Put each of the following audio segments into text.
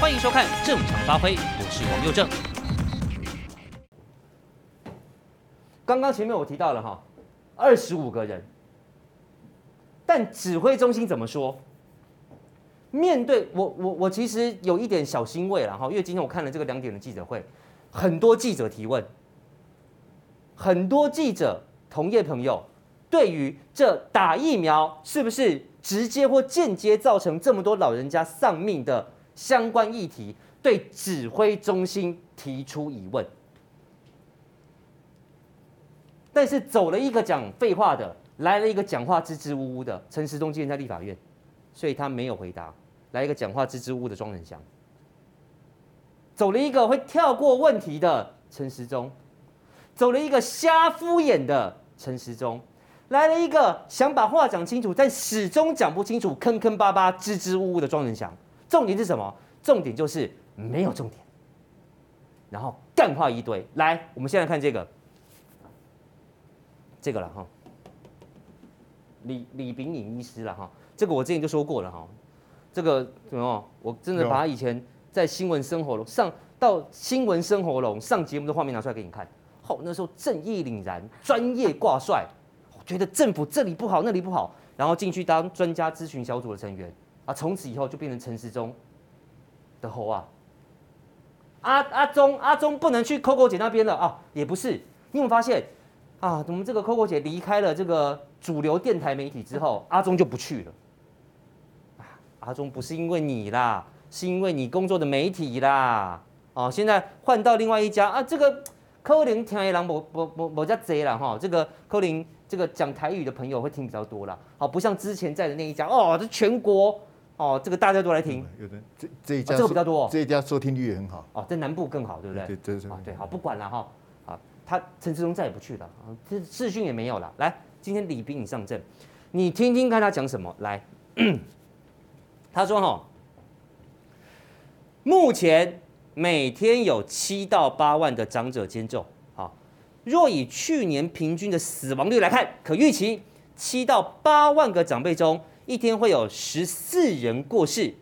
欢迎收看《正常发挥》，我是王佑正。刚刚前面我提到了哈，二十五个人，但指挥中心怎么说？面对我，我我其实有一点小欣慰了哈，因为今天我看了这个两点的记者会，很多记者提问，很多记者同业朋友对于这打疫苗是不是直接或间接造成这么多老人家丧命的相关议题，对指挥中心提出疑问，但是走了一个讲废话的，来了一个讲话支支吾吾的陈时中，今天在立法院，所以他没有回答。来一个讲话支支吾吾的庄人祥，走了一个会跳过问题的陈时中，走了一个瞎敷衍的陈时中，来了一个想把话讲清楚但始终讲不清楚、坑坑巴巴、支支吾吾的庄人祥。重点是什么？重点就是没有重点，然后干话一堆。来，我们现在看这个，这个了哈，李李炳颖医师了哈，这个我之前就说过了哈。这个怎么？我真的把他以前在新闻生活上到新闻生活龙上节目的画面拿出来给你看。好，那时候正义凛然，专业挂帅，觉得政府这里不好那里不好，然后进去当专家咨询小组的成员啊，从此以后就变成陈时中的猴啊。阿阿中阿中不能去 Coco 姐那边了啊，也不是，你有没有发现啊？我们这个 Coco 姐离开了这个主流电台媒体之后，阿中就不去了。阿中不是因为你啦，是因为你工作的媒体啦。哦，现在换到另外一家啊，这个柯林听的人某某某某家贼了哈。这个柯林这个讲台语的朋友会听比较多啦。好，不像之前在的那一家哦，这全国哦，这个大家都来听。有的这这一家、哦、这个比较多，这一家收听率也很好哦，在南部更好，对不对？对对对。对，好，不管了哈。啊，他陈志忠再也不去了，这视讯也没有了。来，今天李斌你上阵，你听听看他讲什么来。他说：“哈，目前每天有七到八万的长者接种。好，若以去年平均的死亡率来看，可预期七到八万个长辈中，一天会有十四人过世。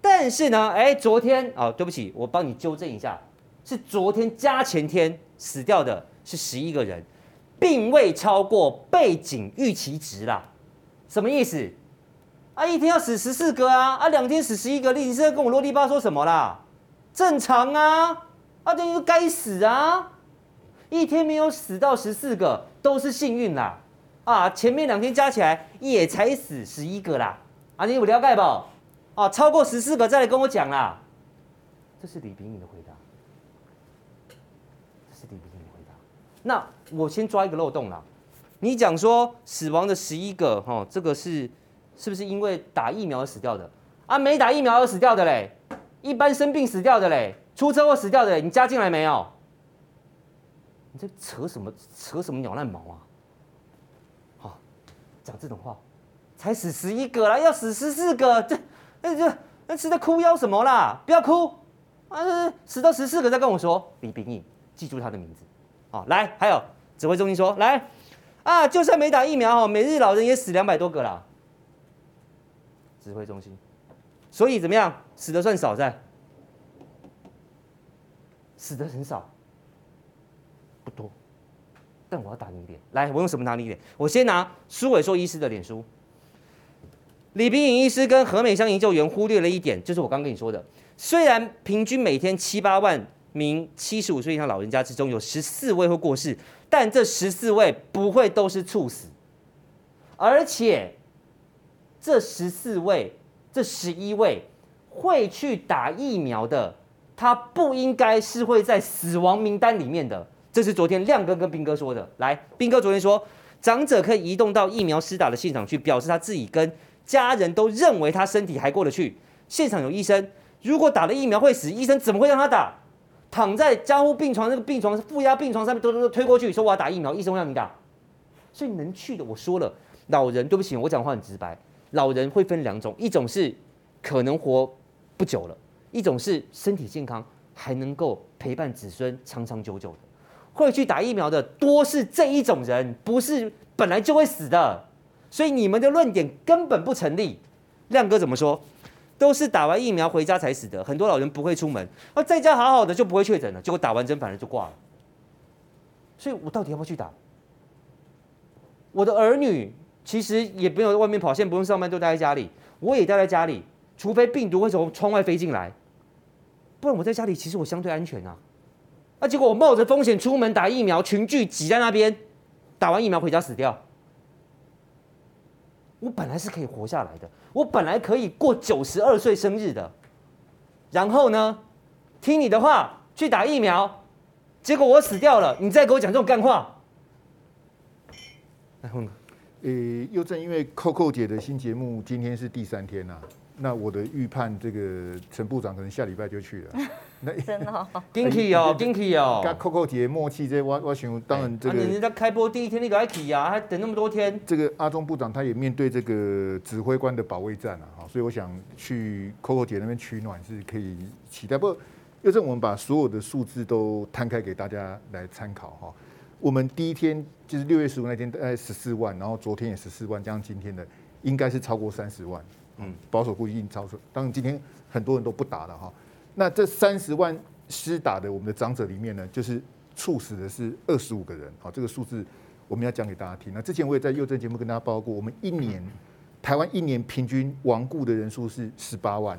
但是呢，哎，昨天哦，对不起，我帮你纠正一下，是昨天加前天死掉的是十一个人，并未超过背景预期值啦。什么意思？”啊，一天要死十四个啊！啊，两天死十一个，你是在跟我啰里吧嗦什么啦？正常啊！啊，这就该死啊！一天没有死到十四个都是幸运啦！啊，前面两天加起来也才死十一个啦！啊，你有了解不？啊，超过十四个再来跟我讲啦！这是李秉颖的回答。这是李秉颖的回答。那我先抓一个漏洞啦。你讲说死亡的十一个，哈，这个是。是不是因为打疫苗而死掉的啊？没打疫苗而死掉的嘞，一般生病死掉的嘞，出车祸死掉的，你加进来没有？你这扯什么扯什么鸟烂毛啊？讲这种话，才死十一个啦，要死十四个，这那这那是在哭腰什么啦？不要哭啊！死到十四个再跟我说，李秉义，记住他的名字。好，来，还有指挥中心说，来啊，就算没打疫苗哦，每日老人也死两百多个啦。指挥中心，所以怎么样？死的算少在，死的很少，不多。但我要打你脸，来，我用什么打你脸？我先拿苏伟硕医师的脸书。李炳颖医师跟何美香研究员忽略了一点，就是我刚跟你说的，虽然平均每天七八万名七十五岁以上老人家之中有十四位会过世，但这十四位不会都是猝死，而且。这十四位，这十一位会去打疫苗的，他不应该是会在死亡名单里面的。这是昨天亮哥跟斌哥说的。来，斌哥昨天说，长者可以移动到疫苗施打的现场去，表示他自己跟家人都认为他身体还过得去。现场有医生，如果打了疫苗会死，医生怎么会让他打？躺在加护病床那个病床是负压病床上面，都都都推过去，说我要打疫苗，医生让你打。所以能去的，我说了，老人对不起，我讲话很直白。老人会分两种，一种是可能活不久了，一种是身体健康还能够陪伴子孙长长久久的。会去打疫苗的多是这一种人，不是本来就会死的。所以你们的论点根本不成立。亮哥怎么说？都是打完疫苗回家才死的，很多老人不会出门，而在家好好的就不会确诊了，结果打完针反而就挂了。所以我到底要不要去打？我的儿女其实也不用在外面跑，现在不用上班，都待在家里，我也待在家里，除非病毒会从窗外飞进来，不然我在家里其实我相对安全啊。那结果我冒着风险出门打疫苗，群聚挤在那边，打完疫苗回家死掉。我本来是可以活下来的，我本来可以过九十二岁生日的，然后呢，听你的话去打疫苗，结果我死掉了，你再给我讲这种干话。来问，呃，又正因为扣扣姐的新节目今天是第三天呐、那我的预判，这个陈部长可能下礼拜就去了。那真的、哦，紧去哦，紧去哦。跟 Coco 姐默契，这我我想当然这个。你在开播第一天你就爱去啊，还等那么多天。这个阿中部长他也面对这个指挥官的保卫战啊，哈，所以我想去 Coco 姐那边取暖是可以期待。不过，又正我们把所有的数字都摊开给大家来参考哈。我们第一天就是六月十五那天大概十四万，然后昨天也十四万，加上今天的应该是超过三十万。嗯，保守估计已经超出。当然，今天很多人都不打了哈。那这三十万施打的我们的长者里面呢，就是猝死的是二十五个人。好，这个数字我们要讲给大家听。那之前我也在幼政节目跟大家报告过，我们一年台湾一年平均亡故的人数是十八万，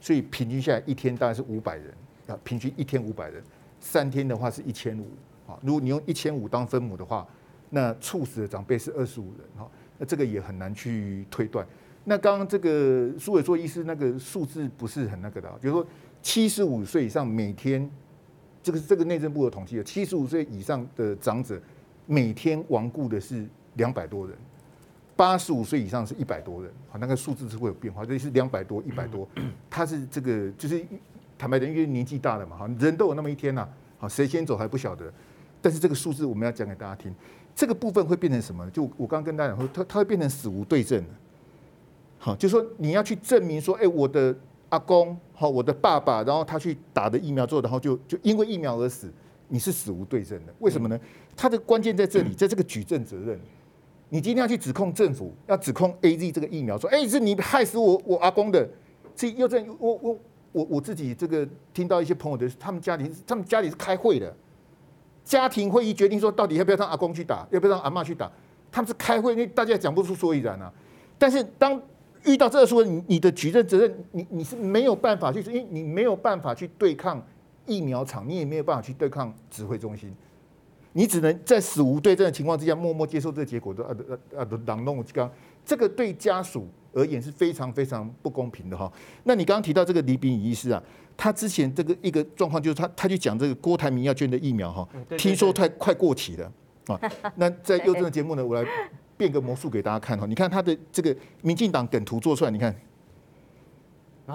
所以平均下来一天大概是五百人啊，平均一天五百人，三天的话是一千五。好，如果你用一千五当分母的话，那猝死的长辈是二十五人。哈，那这个也很难去推断。那刚刚这个苏伟硕医师那个数字不是很那个的，比如说七十五岁以上每天，这个这个内政部的统计的，七十五岁以上的长者每天亡故的是两百多人，八十五岁以上是一百多人，好，那个数字是会有变化，这是两百多一百多，他是这个就是坦白讲，因为年纪大了嘛，哈，人都有那么一天呐，好，谁先走还不晓得，但是这个数字我们要讲给大家听，这个部分会变成什么？就我刚刚跟大家讲说，它它会变成死无对证。好，就是说你要去证明说，哎，我的阿公，好，我的爸爸，然后他去打的疫苗之后，然后就就因为疫苗而死，你是死无对证的。为什么呢？他的关键在这里，在这个举证责任。你今天要去指控政府，要指控 AZ 这个疫苗，说，哎，是你害死我我阿公的。这又在我我我我自己这个听到一些朋友的，他们家里他们家里是开会的，家庭会议决定说，到底要不要让阿公去打，要不要让阿嬷去打，他们是开会，因为大家讲不出所以然啊。但是当遇到这个时候，你你的举证责任，你你是没有办法去，因为你没有办法去对抗疫苗厂，你也没有办法去对抗指挥中心，你只能在死无对证的情况之下，默默接受这个结果的啊啊啊！朗弄刚，这个对家属而言是非常非常不公平的哈。那你刚刚提到这个李炳宇医师啊，他之前这个一个状况就是他他去讲这个郭台铭要捐的疫苗哈，听说快快过期了啊。那在佑政的节目呢，我来。变个魔术给大家看哈，你看他的这个民进党梗图做出来，你看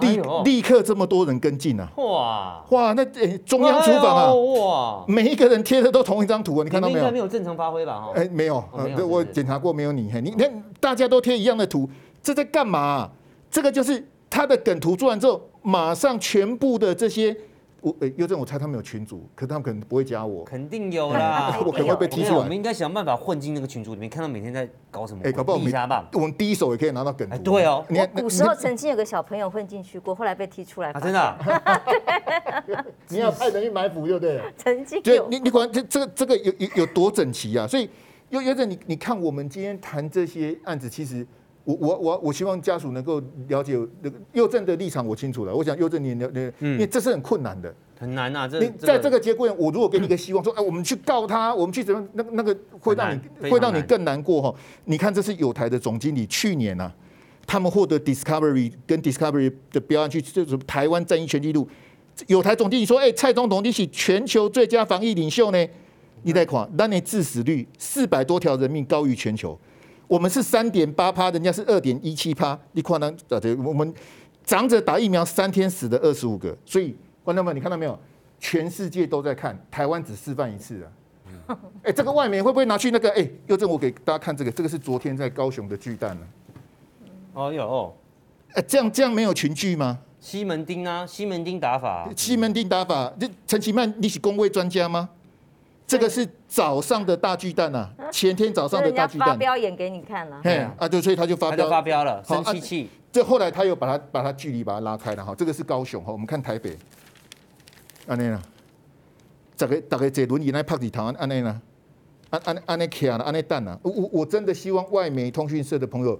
立立刻这么多人跟进啊！哇哇，那中央厨房啊，哇，每一个人贴的都同一张图啊，你看到没有？应该没有正常发挥吧？哈，哎，没有，我检查过，没有你。你看大家都贴一样的图，这在干嘛？这个就是他的梗图做完之后，马上全部的这些。我诶，优正，我猜他们有群主，可是他们可能不会加我。肯定有啦，我可能会被踢出来。我们应该想办法混进那个群组里面，看到每天在搞什么。哎，搞不好我们第一手也可以拿到梗图。对哦，我古时候曾经有个小朋友混进去过，后来被踢出来。真的？你要派人去埋伏，对不对？曾经有。你你管这这个这个有有有多整齐啊？所以优优正，你你看我们今天谈这些案子，其实。我我我我希望家属能够了解那个右政的立场，我清楚了。我想右政你了，因为这是很困难的，很难啊。你在这个节骨眼，我如果给你一个希望，说哎，我们去告他，我们去怎么那那个会让你会让你更难过哈。你看，这是友台的总经理，去年呐，他们获得 Discovery 跟 Discovery 的标案去，就是台湾战役全纪录。友台总经理说，哎，蔡总统你是全球最佳防疫领袖呢？你在看，那你致死率四百多条人命高于全球。我们是三点八趴，人家是二点一七趴。你看呢？对，我们长者打疫苗三天死的二十五个，所以观众们，你看到没有？全世界都在看，台湾只示范一次啊！哎，这个外媒会不会拿去那个？哎，佑正，我给大家看这个，这个是昨天在高雄的巨蛋呢。哦有，哎，这样这样没有群聚吗？西门町啊，西门町打法，西门町打法。这陈其曼，你是公卫专家吗？这个是早上的大巨蛋啊，前天早上的大巨蛋。发飙演给你看了。嘿啊，就所以他就发飙，发飙了，生气气。这后来他又把他把他距离把他拉开了哈，这个是高雄哈，我们看台北，安内呢，大概大个坐轮椅来拍几堂安内呢，安安安内卡了安内蛋了，我我我真的希望外媒通讯社的朋友，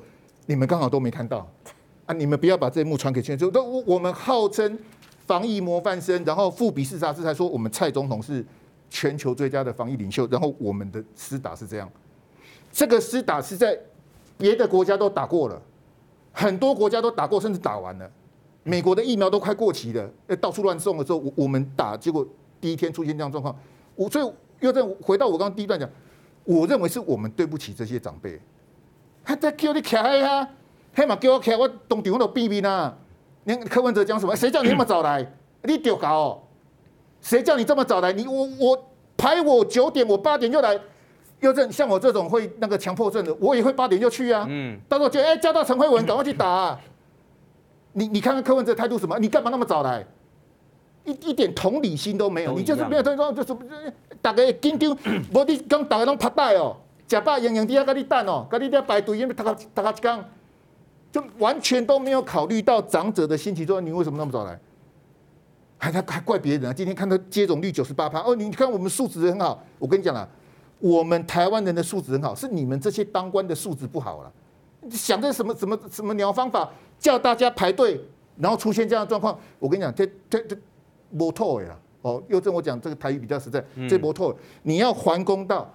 你们刚好都没看到 啊，你们不要把这一幕传给全球。都我们号称防疫模范生，然后富比士杂志才说我们蔡总统是全球最佳的防疫领袖，然后我们的施打是这样，这个施打是在别的国家都打过了。很多国家都打过，甚至打完了。美国的疫苗都快过期了，到处乱送的时候，我我们打，结果第一天出现这样状况。我所以又再回到我刚刚第一段讲，我认为是我们对不起这些长辈。他在叫你开呀，黑马叫我开，我当场我都避避呢。你柯文哲讲什么？谁叫你那么早来？你丢搞哦？谁叫你这么早来？你我我排我九点，我八点就来。又这像我这种会那个强迫症的，我也会八点就去啊。嗯。到时候就哎叫到陈慧文，赶快去打啊。你你看看柯文哲态度什么？你干嘛那么早来？一一点同理心都没有。你就是没有这种，就是大家紧张，无你刚大家拢拍带哦，假扮洋洋底下跟你等哦，跟你在排队，因为大家大家刚就完全都没有考虑到长者的心情，说你为什么那么早来？还还还怪别人啊？今天看到接种率九十八趴哦，你看我们素质很好，我跟你讲啊。我们台湾人的素质很好，是你们这些当官的素质不好了。想这什么什么什么鸟方法叫大家排队，然后出现这样的状况。我跟你讲，这这这没透了哦。又正我讲这个台语比较实在，这没透。你要还公道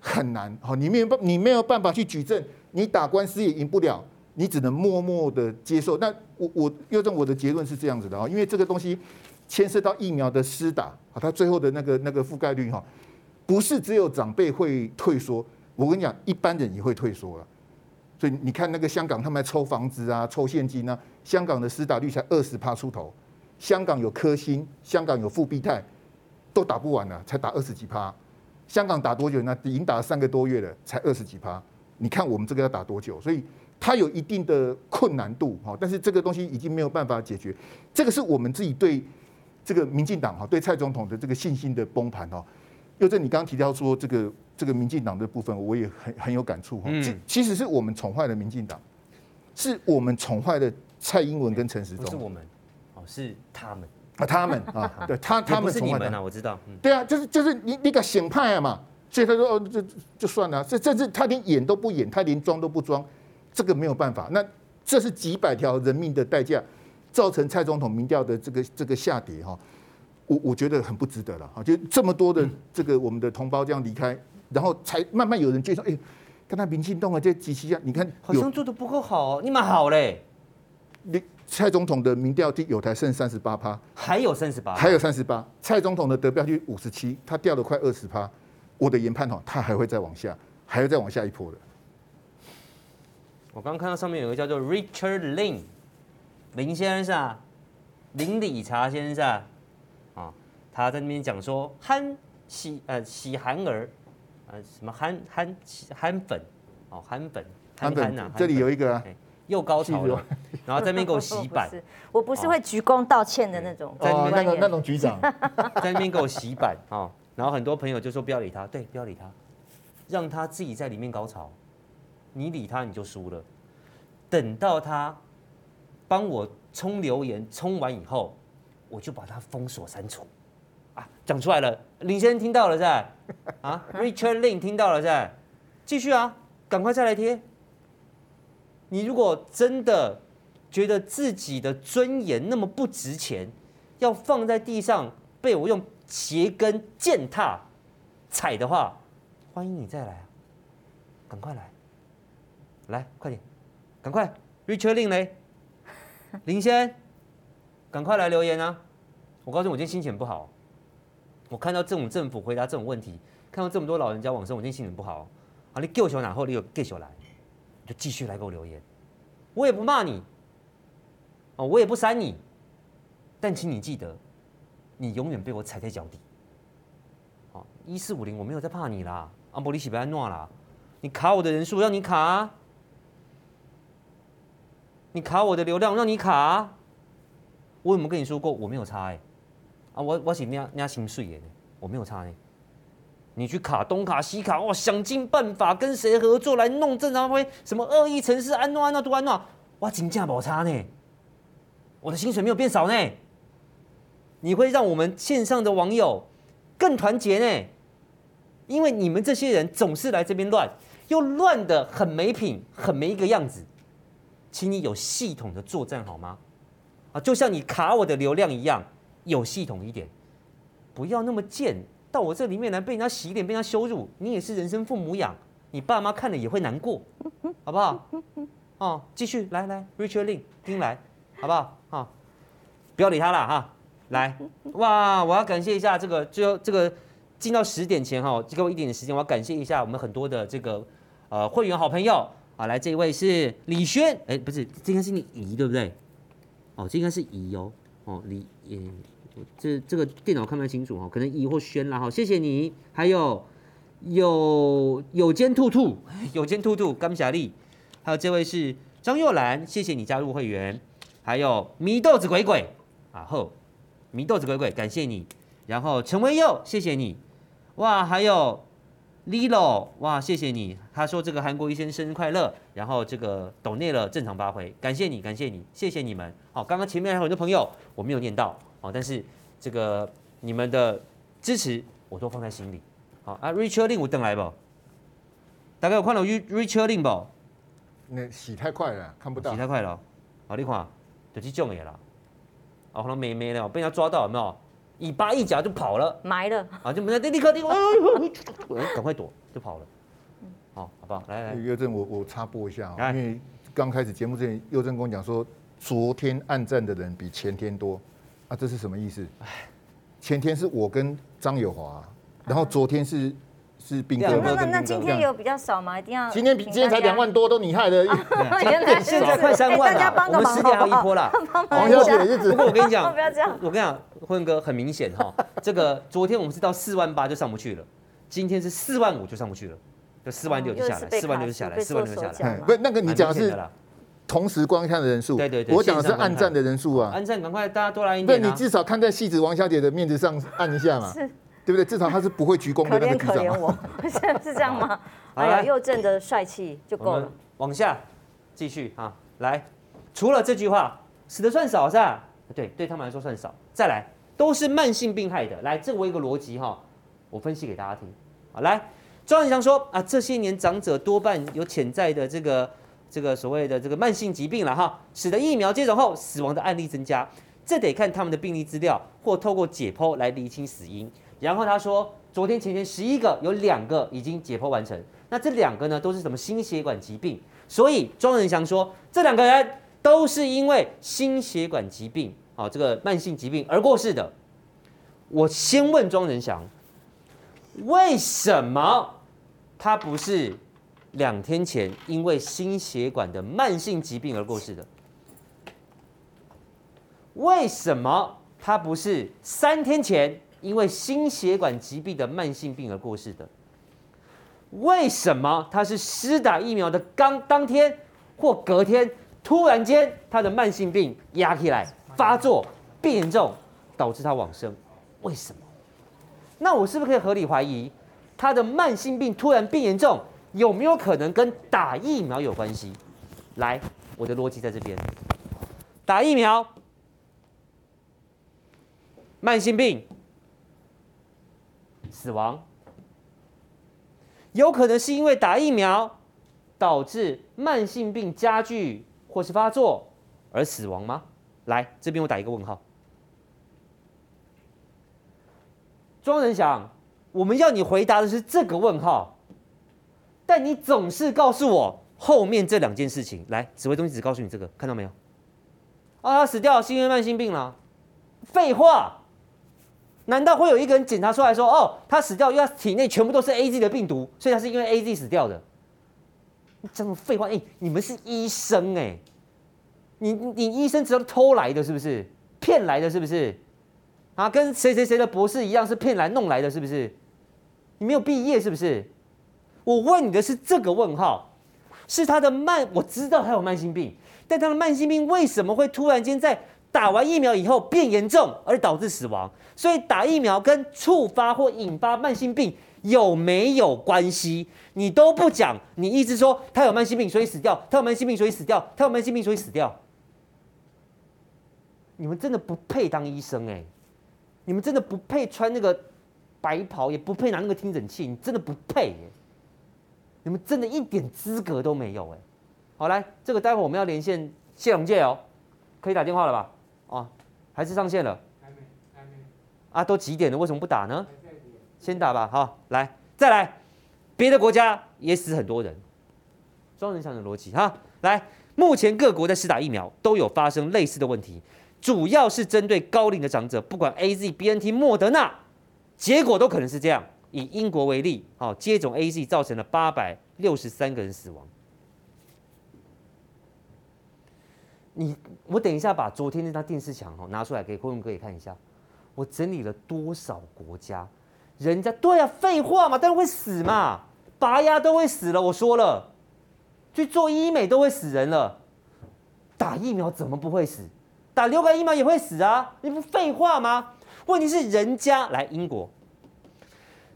很难哦，你没有办你没有办法去举证，你打官司也赢不了，你只能默默的接受。那我我又正我的结论是这样子的啊，因为这个东西牵涉到疫苗的施打啊，它最后的那个那个覆盖率哈。不是只有长辈会退缩，我跟你讲，一般人也会退缩了。所以你看那个香港，他们在抽房子啊，抽现金啊，香港的施打率才二十趴出头。香港有科兴，香港有复必泰，都打不完了，才打二十几趴。香港打多久呢？已经打了三个多月了，才二十几趴。你看我们这个要打多久？所以它有一定的困难度哈，但是这个东西已经没有办法解决。这个是我们自己对这个民进党哈，对蔡总统的这个信心的崩盘哦。又在你刚刚提到说这个这个民进党的部分，我也很很有感触哈。嗯，其实是我们宠坏了民进党，是我们宠坏了蔡英文跟陈时中。不是我们，哦，是他们啊，他们啊，对他他们宠坏了。我知道。对啊，就是就是你你个显派啊嘛，所以他说哦，就就算了，这甚至他连演都不演，他连装都不装，这个没有办法。那这是几百条人命的代价，造成蔡总统民调的这个这个下跌哈。我我觉得很不值得了哈，就这么多的这个我们的同胞这样离开，然后才慢慢有人介绍，哎，看他民进党啊，这机器啊，你看好像做的不够好，你蛮好嘞。你蔡总统的民调有台剩三十八趴，还有三十八，还有三十八。蔡总统的得票率五十七，他掉了快二十趴。我的研判哦，他还会再往下，还要再往下一波的。我刚刚看到上面有个叫做 Richard Lin 林先生，林理查先生。啊他在那边讲说，憨喜呃喜憨儿，呃什么憨憨憨粉哦憨粉憨憨呐，这里有一个、啊、又高潮了，然后在那边给我洗板，我不是会鞠躬道歉的那种，在那边、哦、那种那种局长，在那边给我洗板啊，然后很多朋友就说不要理他，对，不要理他，让他自己在里面高潮，你理他你就输了，等到他帮我冲留言冲完以后，我就把它封锁删除。啊讲出来了，林先生听到了在啊，Richard Lin 听到了在，继续啊，赶快再来贴。你如果真的觉得自己的尊严那么不值钱，要放在地上被我用鞋跟践踏踩的话，欢迎你再来啊，赶快来，来快点，赶快，Richard Lin 嘞，林先，赶快来留言啊！我告诉你，我今天心情不好。我看到这种政府回答这种问题，看到这么多老人家往生，我今天心情不好。啊，你救小哪后，你有给小来，你就继续来给我留言，我也不骂你，哦，我也不删你，但请你记得，你永远被我踩在脚底。好，一四五零，我没有在怕你啦，阿伯利喜不要闹啦，你卡我的人数让你卡，你卡我的流量让你卡，我有没有跟你说过我没有差哎、欸？啊，我我是领领薪水的，我没有差呢。你去卡东卡西卡，哇，想尽办法跟谁合作来弄正常会，什么恶意城市安诺安诺都安诺，哇，金价冇差呢，我的薪水没有变少呢，你会让我们线上的网友更团结呢，因为你们这些人总是来这边乱，又乱得很没品，很没一个样子，请你有系统的作战好吗？啊，就像你卡我的流量一样，有系统一点，不要那么贱。到我这里面来被人家洗脸，被人家羞辱，你也是人生父母养，你爸妈看了也会难过，好不好？哦，继续来来，Richard Lin 听来，好不好？啊，不要理他了哈。来，哇，我要感谢一下这个最后这个进到十点前哈，给我一点点时间，我要感谢一下我们很多的这个呃会员好朋友好，来这一位是李轩，哎，不是，这应该是你姨对不对？哦，这应该是姨哦，哦李也。这这个电脑看不太清楚哦，可能姨或轩啦哈，谢谢你。还有有有间兔兔，有间兔兔，甘霞丽，还有这位是张佑兰，谢谢你加入会员。还有米豆子鬼鬼啊后，米豆子鬼鬼，感谢你。然后陈威佑，谢谢你。哇，还有 Lilo，哇，谢谢你。他说这个韩国医生生日快乐。然后这个抖内了正常发挥，感谢你，感谢你，谢谢你们。好，刚刚前面还有很多朋友我没有念到。哦，但是这个你们的支持我都放在心里。好啊，Richard Lin 我等来不？大概有看到 Richard Lin 不？那洗太快了，看不到。洗太快了，好，你看，就这种的啦。哦，可能没没了，被人家抓到有没有？尾巴一夹就跑了，埋了。啊，就没在立刻立刻，赶快躲，就跑了。好，好不好？来来，佑正，我我插播一下，因为刚开始节目之前，佑正跟我讲说，昨天按赞的人比前天多。啊，这是什么意思？前天是我跟张友华，然后昨天是是斌哥。那那那今天有比较少吗？一定要。今天比今天才两万多，都你害的。现在快三万了，我们十点还有一波了。王小姐的日子。不过我跟你讲，不要这样。我跟你讲，混哥很明显哈，这个昨天我们是到四万八就上不去了，今天是四万五就上不去了，就四万六就下来，四万六就下来，四万六就下来。不是那个你讲的是。同时观看的人数，对对对，我讲的是按赞的人数啊。按赞，赶快大家多来一点。对，你至少看在戏子王小姐的面子上按一下嘛，是，对不对？至少她是不会鞠躬的那个局长。可怜可怜我，是是这样吗？哎呀，又正的帅气就够了。往下继续啊，来，除了这句话，死的算少是吧？对，对他们来说算少。再来，都是慢性病害的。来，这我一个逻辑哈，我分析给大家听。好，来，庄仁祥说啊，这些年长者多半有潜在的这个。这个所谓的这个慢性疾病了哈，使得疫苗接种后死亡的案例增加，这得看他们的病例资料或透过解剖来厘清死因。然后他说，昨天前天十一个有两个已经解剖完成，那这两个呢都是什么心血管疾病？所以庄仁祥说，这两个人都是因为心血管疾病啊，这个慢性疾病而过世的。我先问庄仁祥，为什么他不是？两天前因为心血管的慢性疾病而过世的，为什么他不是三天前因为心血管疾病的慢性病而过世的？为什么他是施打疫苗的刚当天或隔天突然间他的慢性病压起来发作变严重，导致他往生？为什么？那我是不是可以合理怀疑他的慢性病突然变严重？有没有可能跟打疫苗有关系？来，我的逻辑在这边。打疫苗，慢性病，死亡，有可能是因为打疫苗导致慢性病加剧或是发作而死亡吗？来，这边我打一个问号。庄人祥，我们要你回答的是这个问号。但你总是告诉我后面这两件事情，来，指挥中心只告诉你这个，看到没有？啊，他死掉是因为慢性病了。废话，难道会有一个人检查出来说，哦，他死掉，因为他体内全部都是 AZ 的病毒，所以他是因为 AZ 死掉的？你讲什么废话？哎，你们是医生哎，你你医生只要偷来的，是不是？骗来的，是不是？啊，跟谁谁谁的博士一样，是骗来弄来的，是不是？你没有毕业，是不是？我问你的是这个问号，是他的慢，我知道他有慢性病，但他的慢性病为什么会突然间在打完疫苗以后变严重而导致死亡？所以打疫苗跟触发或引发慢性病有没有关系？你都不讲，你一直说他有慢性病所以死掉，他有慢性病所以死掉，他有慢性病所以死掉。你们真的不配当医生哎！你们真的不配穿那个白袍，也不配拿那个听诊器，你真的不配耶！你们真的一点资格都没有哎！好，来，这个待会我们要连线谢龙介哦，可以打电话了吧？哦，还是上线了？还没，还没。啊，都几点了？为什么不打呢？先打吧，好，来，再来。别的国家也死很多人，双人床的逻辑哈。来，目前各国在施打疫苗都有发生类似的问题，主要是针对高龄的长者，不管 AZ、BNT、莫德纳，结果都可能是这样。以英国为例，哦，接种 AZ 造成了八百六十三个人死亡。你，我等一下把昨天那张电视墙哦拿出来给观众哥也看一下，我整理了多少国家，人家对啊，废话嘛，当然会死嘛，拔牙都会死了，我说了，去做医美都会死人了，打疫苗怎么不会死？打流感疫苗也会死啊，你不废话吗？问题是人家来英国，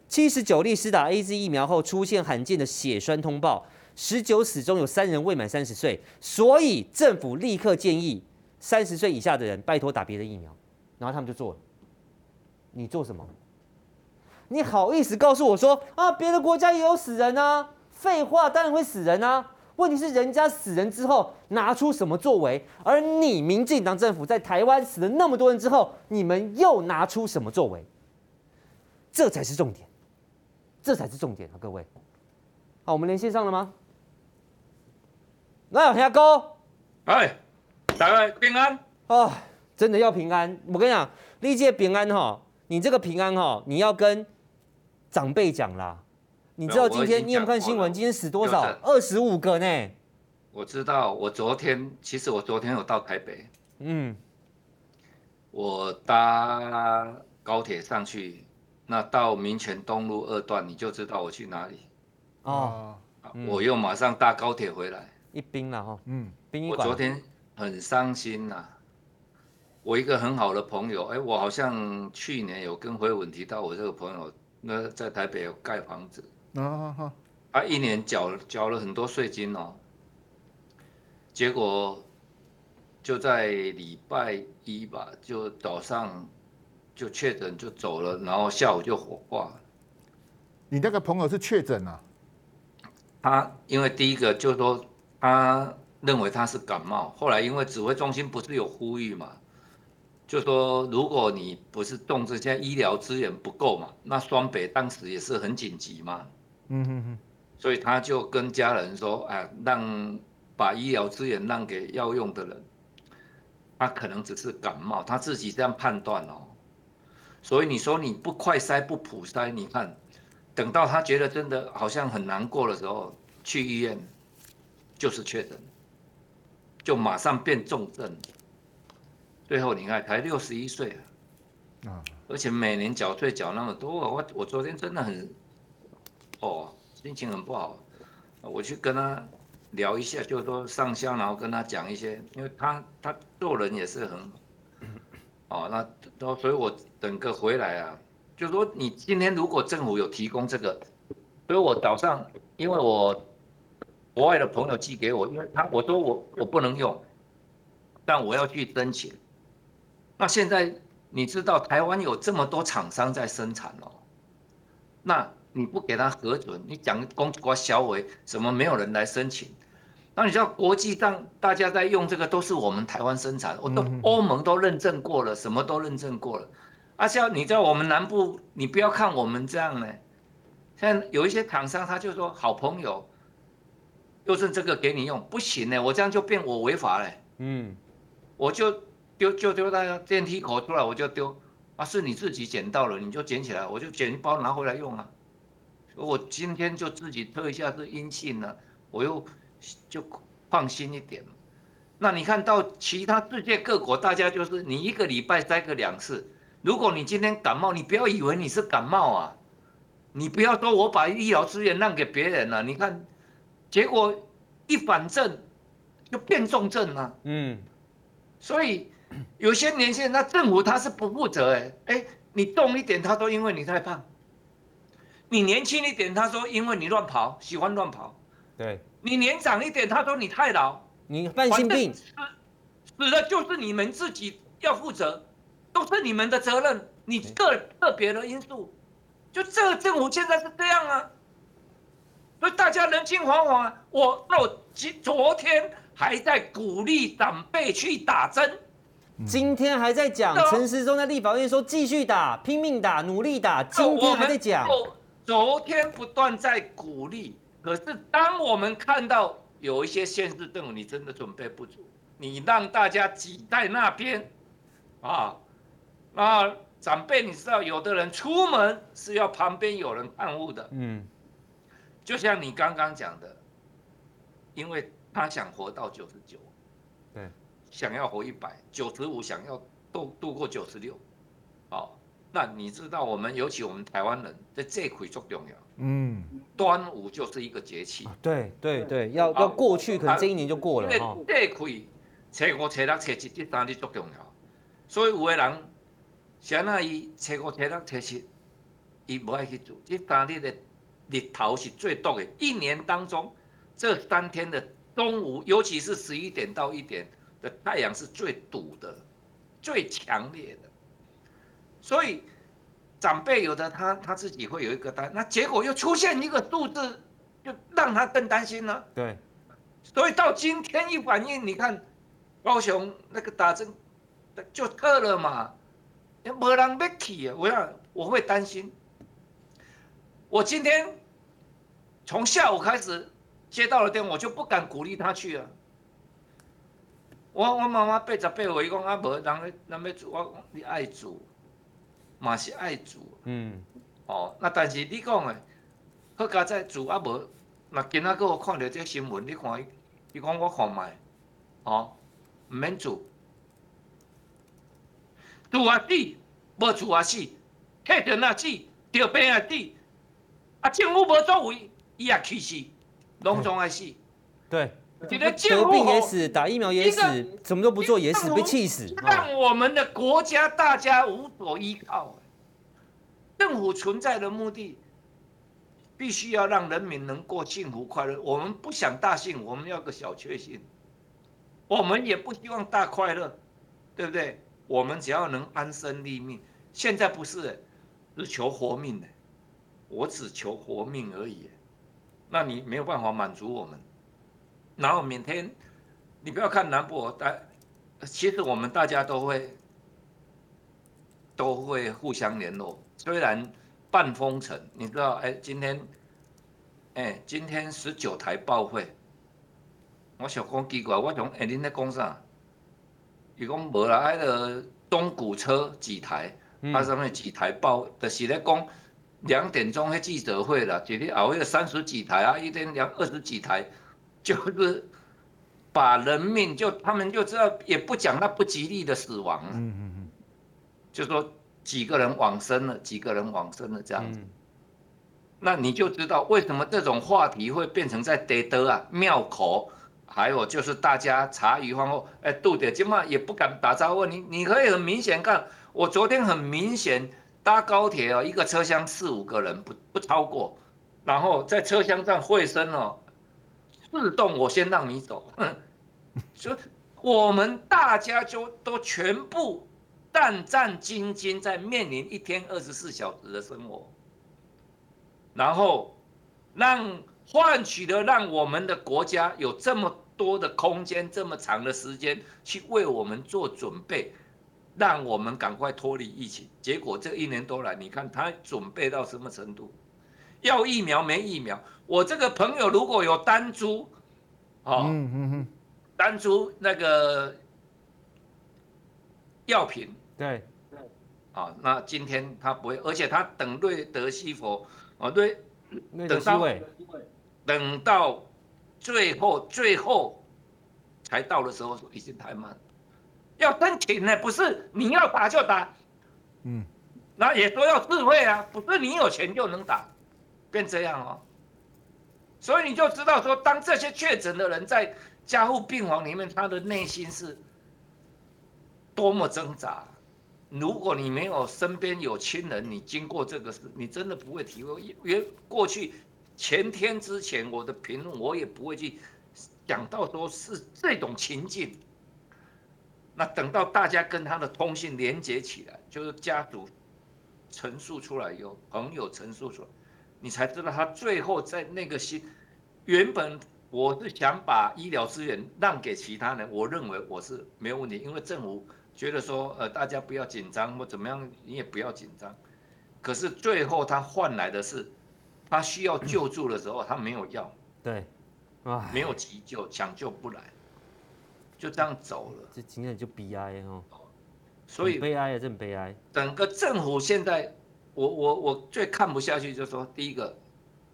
七十九例施打 AZ 疫苗后出现罕见的血栓通报。十九死中有三人未满三十岁，所以政府立刻建议三十岁以下的人拜托打别的疫苗，然后他们就做了。你做什么？你好意思告诉我说啊，别的国家也有死人啊？废话，当然会死人啊！问题是人家死人之后拿出什么作为，而你民进党政府在台湾死了那么多人之后，你们又拿出什么作为？这才是重点，这才是重点啊，各位。好，我们连线上了吗？来，阿哥，哎，大家平安哦，真的要平安。我跟你讲，历届平安哈，你这个平安哈，你要跟长辈讲啦。你知道今天你有没有看新闻？今天死多少？二十五个呢。我知道，我昨天其实我昨天有到台北，嗯，我搭高铁上去，那到民权东路二段，你就知道我去哪里。哦，我又马上搭高铁回来。一冰了哈，嗯，我昨天很伤心呐。我一个很好的朋友，哎，我好像去年有跟回文提到，我这个朋友那在台北有盖房子，啊哈，他一年缴缴了很多税金哦。结果就在礼拜一吧，就早上就确诊就走了，然后下午就火化。你那个朋友是确诊啊？他因为第一个就是说。他认为他是感冒，后来因为指挥中心不是有呼吁嘛，就说如果你不是动这些医疗资源不够嘛，那双北当时也是很紧急嘛，哼，所以他就跟家人说，啊，让把医疗资源让给要用的人，他可能只是感冒，他自己这样判断哦，所以你说你不快筛不普筛，你看等到他觉得真的好像很难过的时候，去医院。就是确诊，就马上变重症，最后你看才六十一岁啊，而且每年缴税缴那么多，我我昨天真的很，哦，心情很不好，我去跟他聊一下，就说上香，然后跟他讲一些，因为他他做人也是很，哦，那都所以我整个回来啊，就说你今天如果政府有提供这个，所以我早上因为我。国外的朋友寄给我，因为他我说我我不能用，但我要去申请。那现在你知道台湾有这么多厂商在生产哦，那你不给他核准，你讲公国小委怎么没有人来申请？那你知道国际上大家在用这个都是我们台湾生产，我都欧盟都认证过了，什么都认证过了。而且你知道我们南部，你不要看我们这样呢，现在有一些厂商他就说好朋友。就是这个给你用不行呢，我这样就变我违法嘞。嗯，我就丢就丢那个电梯口出来，我就丢。啊，是你自己捡到了，你就捡起来，我就捡一包拿回来用啊。我今天就自己测一下是阴性了，我又就放心一点。那你看到其他世界各国，大家就是你一个礼拜筛个两次。如果你今天感冒，你不要以为你是感冒啊，你不要说我把医疗资源让给别人了，你看。结果一反正就变重症了。嗯，所以有些年轻人，那政府他是不负责哎哎，你动一点他都因为你太胖，你年轻一点，他说因为你乱跑，喜欢乱跑。对。你年长一点，他说你太老，你慢性病。死死的就是你们自己要负责，都是你们的责任。你个个别的因素，就这个政府现在是这样啊。所以大家人心惶惶。我到今昨天还在鼓励长辈去打针，今天还在讲陈时中在立法院说继续打，拼命打，努力打。今天还在讲。昨天不断在鼓励，可是当我们看到有一些县市政府，你真的准备不足，你让大家挤在那边，啊，那长辈你知道，有的人出门是要旁边有人看护的，嗯。就像你刚刚讲的，因为他想活到九十九，对，想要活一百，九十五想要度度过九十六，好，那你知道我们尤其我们台湾人在这块最重要，嗯，端午就是一个节气，对对对，要要过去，可能这一年就过了哈。这块初五、初六、初七这三日最重要，所以有的人像那伊初五、初六、初七，伊不爱去做这三日的。日头是最毒的，一年当中这三天的中午，尤其是十一点到一点的太阳是最毒的、最强烈的。所以长辈有的他他自己会有一个担，那结果又出现一个数字，就让他更担心了。对，所以到今天一反应，你看高雄那个打针就撤了嘛，没人要去啊，我要我会担心。我今天从下午开始接到了电话，我就不敢鼓励他去了。我我妈妈八十八岁，伊讲啊，无人咧，人要煮，我你爱煮，嘛是爱煮。嗯。哦，那但是你讲诶，好加在煮啊无？那今仔个我看到这新闻，你看伊，伊讲我看卖，哦，毋免煮，煮啊死，无煮啊死，退着那死，着病啊死。啊，政府无作为，伊也去死，拢总爱死。对，得病也死，打疫苗也死，什么都不做也死，被气死。让我们的国家大家无所依靠。政府存在的目的，必须要让人民能过幸福快乐。我们不想大幸，我们要个小确幸。我们也不希望大快乐，对不对？我们只要能安身立命。现在不是，是求活命的。我只求活命而已，那你没有办法满足我们。然后明天，你不要看南部，但其实我们大家都会都会互相联络。虽然半封城，你知道？哎，今天，哎，今天十九台报会，我想讲奇怪，我讲哎，恁在讲啥？伊讲无啦，迄个东古车几台，啊上面几台报，就是咧讲。两点钟的记者会了，今天熬夜三十几台啊，一天两二十几台，就是把人命就他们就知道也不讲那不吉利的死亡了，嗯嗯嗯，就说几个人往生了，几个人往生了这样子，那你就知道为什么这种话题会变成在得德啊庙口，还有就是大家茶余饭后，哎，杜姐今嘛也不敢打招呼，你你可以很明显看，我昨天很明显。搭高铁哦，一个车厢四五个人不不超过，然后在车厢上会声哦，自动我先让你走，所以我们大家就都全部战战兢兢在面临一天二十四小时的生活，然后让换取了让我们的国家有这么多的空间，这么长的时间去为我们做准备。让我们赶快脱离疫情，结果这一年多来，你看他准备到什么程度？要疫苗没疫苗？我这个朋友如果有单租，哦，嗯嗯嗯，单租那个药品，对，啊，那今天他不会，而且他等瑞德西佛，哦，对，等到等到最后最后才到的时候，已经太慢。要申请呢，不是你要打就打，嗯，那也都要智慧啊，不是你有钱就能打，变这样哦。所以你就知道说，当这些确诊的人在加护病房里面，他的内心是多么挣扎。如果你没有身边有亲人，你经过这个事，你真的不会体会。因为过去前天之前我的评论，我也不会去讲到说是这种情境。那等到大家跟他的通信连接起来，就是家属陈述出来以后，朋友陈述出来，你才知道他最后在那个心，原本我是想把医疗资源让给其他人，我认为我是没有问题，因为政府。觉得说，呃，大家不要紧张或怎么样，你也不要紧张。可是最后他换来的是，他需要救助的时候，他没有药，对，啊，没有急救，抢救不来，就这样走了。这今天就悲哀哦，所以悲哀啊，真悲哀。整个政府现在，我我我最看不下去，就是说，第一个，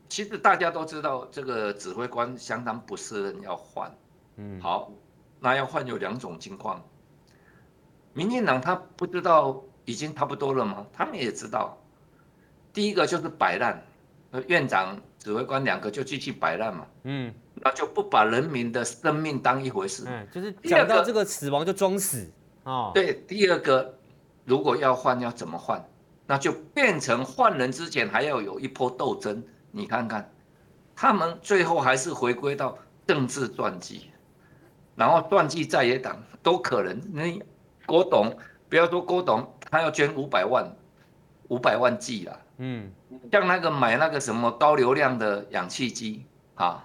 其实大家都知道这个指挥官相当不适任，要换。嗯，好，那要换有两种情况。民进党他不知道已经差不多了吗？他们也知道，第一个就是摆烂，院长、指挥官两个就继续摆烂嘛，嗯，那就不把人民的生命当一回事，嗯，就是讲到这个死亡就装死啊。对，第二个如果要换要怎么换，那就变成换人之前还要有一波斗争。你看看，他们最后还是回归到政治传记，然后传记在野党都可能那。郭董，不要说郭董，他要捐五百万，五百万剂啦。嗯，像那个买那个什么高流量的氧气机啊，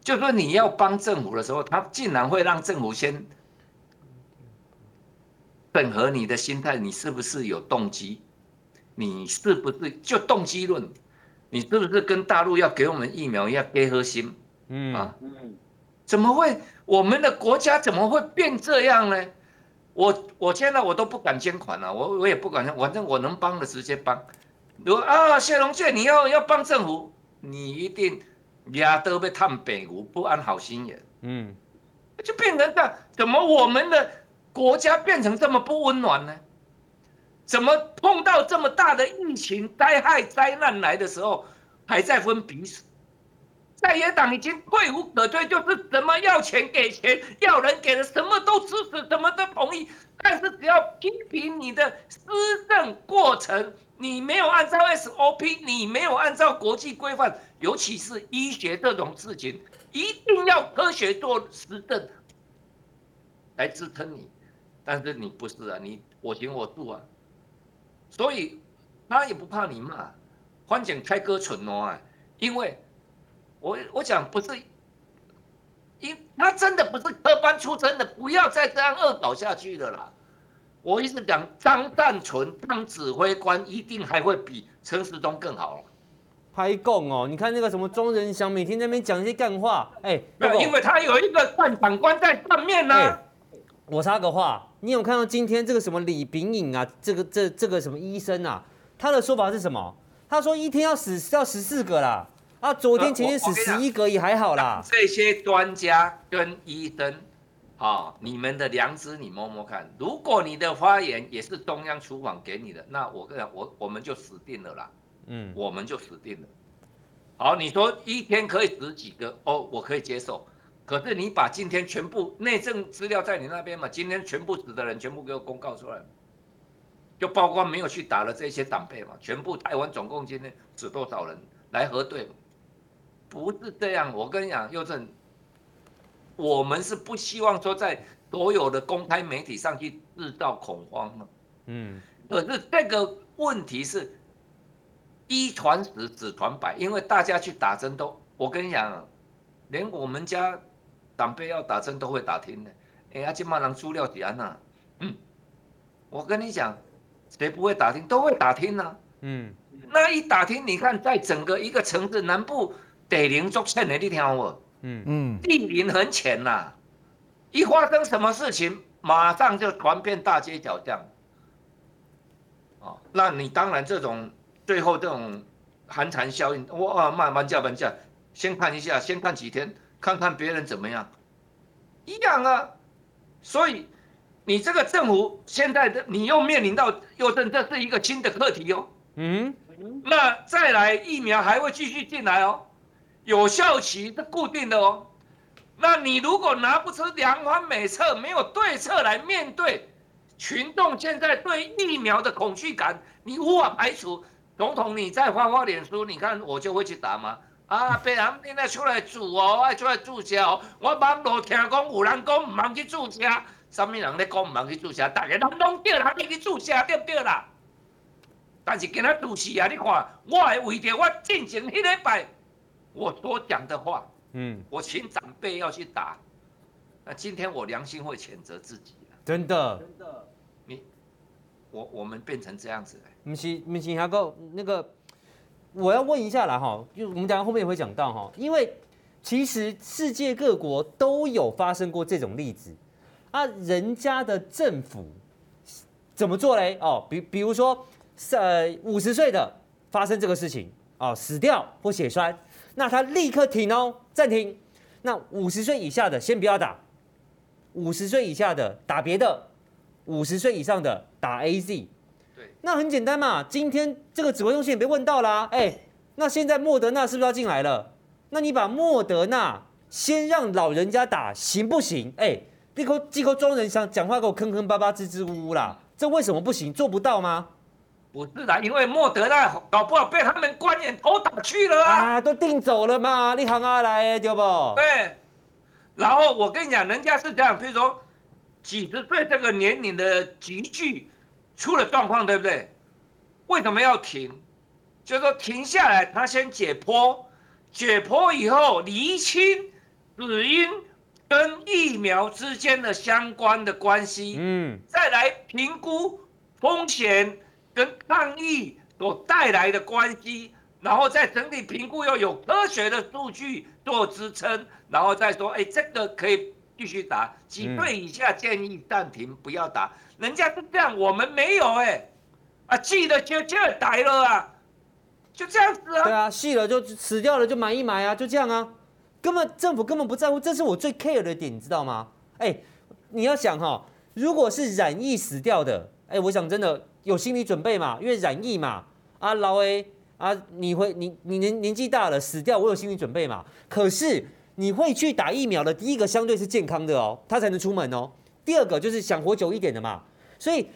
就说你要帮政府的时候，他竟然会让政府先审核你的心态，你是不是有动机？你是不是就动机论？你是不是跟大陆要给我们疫苗要给核心？嗯啊，怎么会？我们的国家怎么会变这样呢？我我现在我都不敢捐款了，我我也不敢，反正我能帮的直接帮。如果啊，谢龙介，你要要帮政府，你一定牙都被探北无，不安好心眼。嗯，就变成这样，怎么我们的国家变成这么不温暖呢？怎么碰到这么大的疫情灾害灾难来的时候，还在分彼此？在野党已经退无可退，就是什么要钱给钱，要人给的什么都支持，什么都同意。但是只要批评你的施政过程，你没有按照 SOP，你没有按照国际规范，尤其是医学这种事情，一定要科学做实证来支撑你。但是你不是啊，你我行我素啊，所以他也不怕你骂，反正开歌蠢哦，因为。我我讲不是，因他真的不是科班出身的，不要再这样恶搞下去了啦。我一直讲张善存当指挥官一定还会比陈时中更好。拍供哦，你看那个什么庄人祥每天在那边讲一些干话，哎、欸，没有，因为他有一个范长官在上面呢、啊欸。我插个话，你有看到今天这个什么李炳颖啊，这个这这个什么医生啊，他的说法是什么？他说一天要死要十四个啦。啊，昨天前天死十一个也还好啦。这些专家跟医生，啊，你们的良知你摸摸看。如果你的发言也是中央厨房给你的，那我跟你讲，我我们就死定了啦。嗯，我们就死定了。好，你说一天可以死几个？哦，我可以接受。可是你把今天全部内政资料在你那边嘛？今天全部死的人全部给我公告出来，就包括没有去打的这些党配嘛，全部台湾总共今天死多少人来核对。不是这样，我跟你讲，右正，我们是不希望说在所有的公开媒体上去制造恐慌嘛，嗯，可是这个问题是一传十，十传百，因为大家去打针都，我跟你讲，连我们家长辈要打针都会打听的，哎呀，金马郎猪料底安呐，嗯，我跟你讲，谁不会打听，都会打听呐，嗯，那一打听，你看在整个一个城市南部。地灵足浅的，你听我，嗯嗯，地灵很浅呐，一发生什么事情，马上就传遍大街小巷。哦，那你当然这种最后这种寒蝉效应，哇，慢慢叫慢加，先看一下，先看几天，看看别人怎么样，一样啊。所以你这个政府现在的你又面临到又这这是一个新的课题哦。嗯，那再来疫苗还会继续进来哦。有效期是固定的哦，那你如果拿不出良方美策，没有对策来面对群众现在对疫苗的恐惧感，你无法排除。总统，你再发发脸书，你看我就会去打吗？啊，别人现在出来住哦，爱出来住车哦。我网络听讲有人讲毋通去住车，什么人咧讲毋通去住车？逐个人拢对啦，你去住车对不对啦？但是今仔主席啊，你看，我会为着我进行迄礼拜我所讲的话，嗯，我请长辈要去打，那今天我良心会谴责自己。真的，真的，你，我我们变成这样子了。不是，不是，还个那个。我要问一下啦，哈，就我们等下后面也会讲到哈，因为其实世界各国都有发生过这种例子啊，人家的政府怎么做嘞？哦，比比如说，呃，五十岁的发生这个事情哦，死掉或血栓，那他立刻停哦，暂停。那五十岁以下的先不要打，五十岁以下的打别的，五十岁以上的打 A Z 那很简单嘛，今天这个指挥中心也被问到啦，啊，哎、欸，那现在莫德纳是不是要进来了？那你把莫德纳先让老人家打行不行？哎、欸，这个机构中人想讲话给我坑坑巴巴、支支吾吾啦，这为什么不行？做不到吗？不是啦，因为莫德纳搞不好被他们官员头打去了啊，啊都定走了嘛，你行啊来对不？对，然后我跟你讲，人家是这样，比如说几十岁这个年龄的集聚。出了状况，对不对？为什么要停？就是说停下来，他先解剖，解剖以后厘清死因跟疫苗之间的相关的关系，嗯，再来评估风险跟抗疫所带来的关系，然后再整体评估，要有科学的数据做支撑，然后再说，哎，这个可以继续打，几岁以下建议暂停，不要打。人家是这样，我们没有哎、欸，啊，记得就就逮了啊，就这样子啊。对啊，细了就死掉了就埋一埋啊，就这样啊，根本政府根本不在乎，这是我最 care 的点，你知道吗？哎、欸，你要想哈，如果是染疫死掉的，哎、欸，我想真的有心理准备嘛，因为染疫嘛，啊老 A 啊，你会你你年年纪大了死掉，我有心理准备嘛。可是你会去打疫苗的，第一个相对是健康的哦，他才能出门哦。第二个就是想活久一点的嘛，所以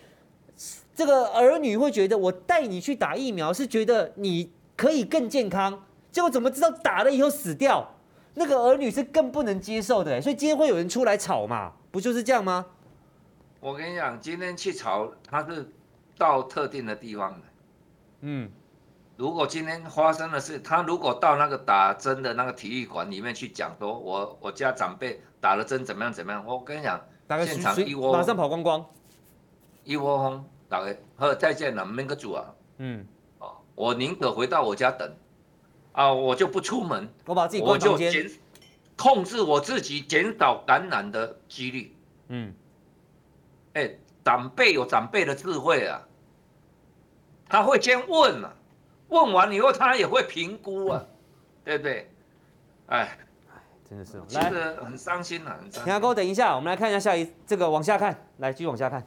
这个儿女会觉得我带你去打疫苗是觉得你可以更健康，结果怎么知道打了以后死掉？那个儿女是更不能接受的，所以今天会有人出来吵嘛，不就是这样吗？我跟你讲，今天去吵他是到特定的地方的，嗯，如果今天发生的事他如果到那个打针的那个体育馆里面去讲说，我我家长辈打了针怎么样怎么样，我跟你讲。现场一窝，马上跑光光，一窝蜂，大家好，再见了，没个主啊。嗯，哦，我宁可回到我家等，啊，我就不出门，我把自己我就减控制我自己，减少感染的几率。嗯，哎、欸，长辈有长辈的智慧啊，他会先问啊，问完以后他也会评估啊，对不对？哎。真的是，来，很伤心啊！田哥，等一下，我们来看一下下一这个往下看，来继续往下看。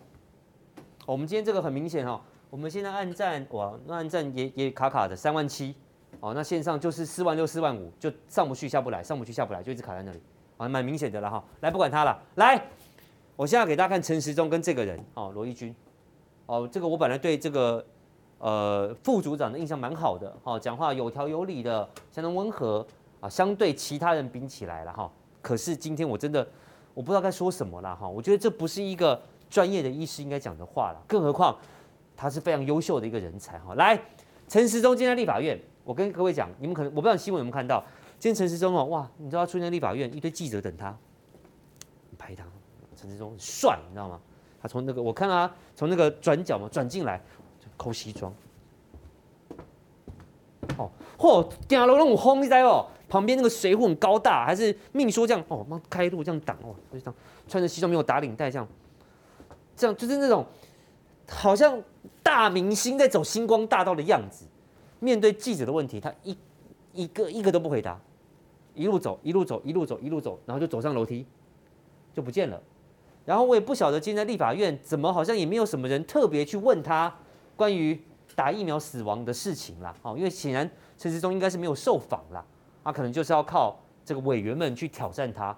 我们今天这个很明显哈，我们现在按赞哇，那按赞也也卡卡的三万七，哦，那线上就是四万六、四万五，就上不去下不来，上不去下不来，就一直卡在那里，啊，蛮明显的了哈。来，不管他了，来，我现在给大家看陈时中跟这个人，哦，罗一军，哦，这个我本来对这个呃副组长的印象蛮好的，哦，讲话有条有理的，相当温和啊。相对其他人比起来了哈，可是今天我真的我不知道该说什么了哈。我觉得这不是一个专业的医师应该讲的话了，更何况他是非常优秀的一个人才哈。来，陈时中今天立法院，我跟各位讲，你们可能我不知道新闻有没有看到，今天陈时中哦哇，你知道他出现在立法院，一堆记者等他，拍他，陈时中很帅，你知道吗？他从那个我看他从那个转角嘛转进来，扣西装，哦，嚯，顶楼那种风你知哦。旁边那个随扈很高大，还是命说这样哦，妈开路这样挡哦，就这样穿着西装没有打领带这样，这样就是那种好像大明星在走星光大道的样子。面对记者的问题，他一一个一个都不回答，一路走一路走一路走一路走，然后就走上楼梯就不见了。然后我也不晓得今天在立法院怎么好像也没有什么人特别去问他关于打疫苗死亡的事情啦。哦，因为显然陈时中应该是没有受访啦。啊可能就是要靠这个委员们去挑战他，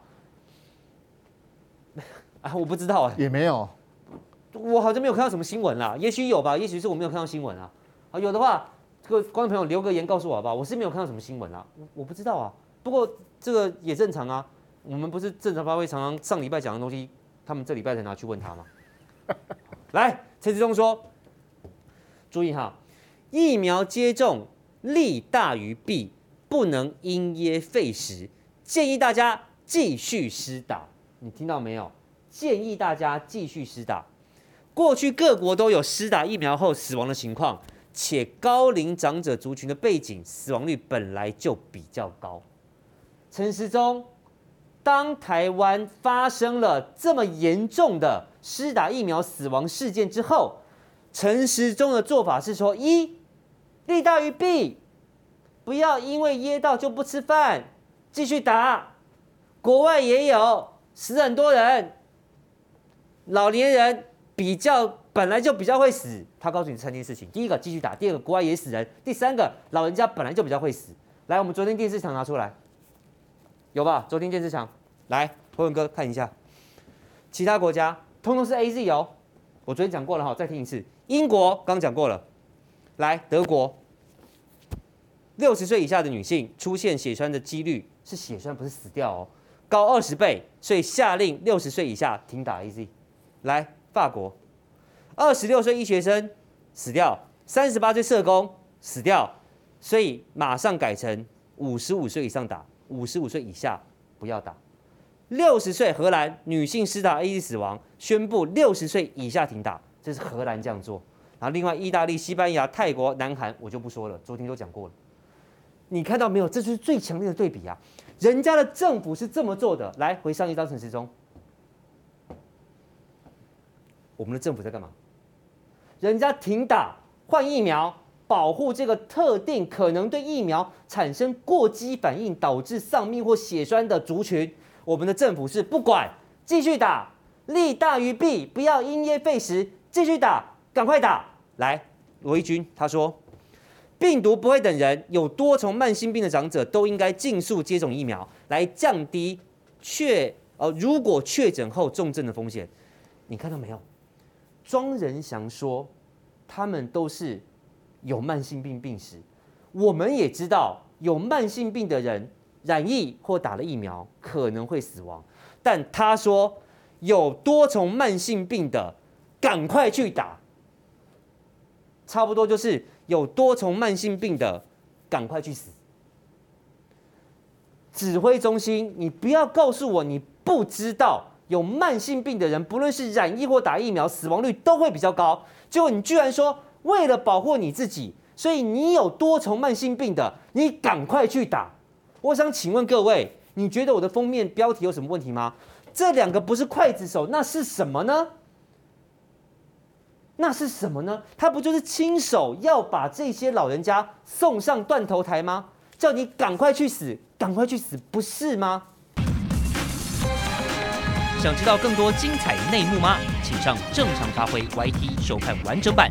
啊，我不知道啊，也没有，我好像没有看到什么新闻啦，也许有吧，也许是我没有看到新闻啊。啊，有的话，这个观众朋友留个言告诉我好不好？我是没有看到什么新闻啦，我我不知道啊。不过这个也正常啊，我们不是正常发挥，常常上礼拜讲的东西，他们这礼拜才拿去问他吗？来，陈志忠说，注意哈，疫苗接种利大于弊，不能因噎废食，建议大家继续施打。你听到没有？建议大家继续施打。过去各国都有施打疫苗后死亡的情况，且高龄长者族群的背景，死亡率本来就比较高。陈时中，当台湾发生了这么严重的施打疫苗死亡事件之后，陈时中的做法是说：一，利大于弊，不要因为噎到就不吃饭，继续打。国外也有死很多人。老年人比较本来就比较会死，他告诉你三件事情：第一个继续打，第二个国外也死人，第三个老人家本来就比较会死。来，我们昨天电视墙拿出来，有吧？昨天电视墙，来，辉文哥看一下，其他国家通通是 AZ 哦。我昨天讲过了哈，再听一次。英国刚讲过了，来，德国，六十岁以下的女性出现血栓的几率是血栓，不是死掉哦，高二十倍，所以下令六十岁以下停打 AZ。来，法国，二十六岁医学生死掉，三十八岁社工死掉，所以马上改成五十五岁以上打，五十五岁以下不要打。六十岁荷兰女性施打 AZ 死亡，宣布六十岁以下停打，这是荷兰这样做。然后另外意大利、西班牙、泰国、南韩我就不说了，昨天都讲过了。你看到没有？这就是最强烈的对比啊！人家的政府是这么做的。来，回上一张陈时中。我们的政府在干嘛？人家停打换疫苗，保护这个特定可能对疫苗产生过激反应导致丧命或血栓的族群。我们的政府是不管，继续打，利大于弊，不要因噎废食，继续打，赶快打。来，罗一军他说，病毒不会等人，有多重慢性病的长者都应该尽速接种疫苗，来降低确呃如果确诊后重症的风险。你看到没有？庄仁祥说，他们都是有慢性病病史。我们也知道，有慢性病的人染疫或打了疫苗可能会死亡。但他说，有多重慢性病的，赶快去打。差不多就是有多重慢性病的，赶快去死。指挥中心，你不要告诉我你不知道。有慢性病的人，不论是染疫或打疫苗，死亡率都会比较高。结果你居然说，为了保护你自己，所以你有多重慢性病的，你赶快去打。我想请问各位，你觉得我的封面标题有什么问题吗？这两个不是刽子手，那是什么呢？那是什么呢？他不就是亲手要把这些老人家送上断头台吗？叫你赶快去死，赶快去死，不是吗？想知道更多精彩内幕吗？请上正常发挥 YT 收看完整版。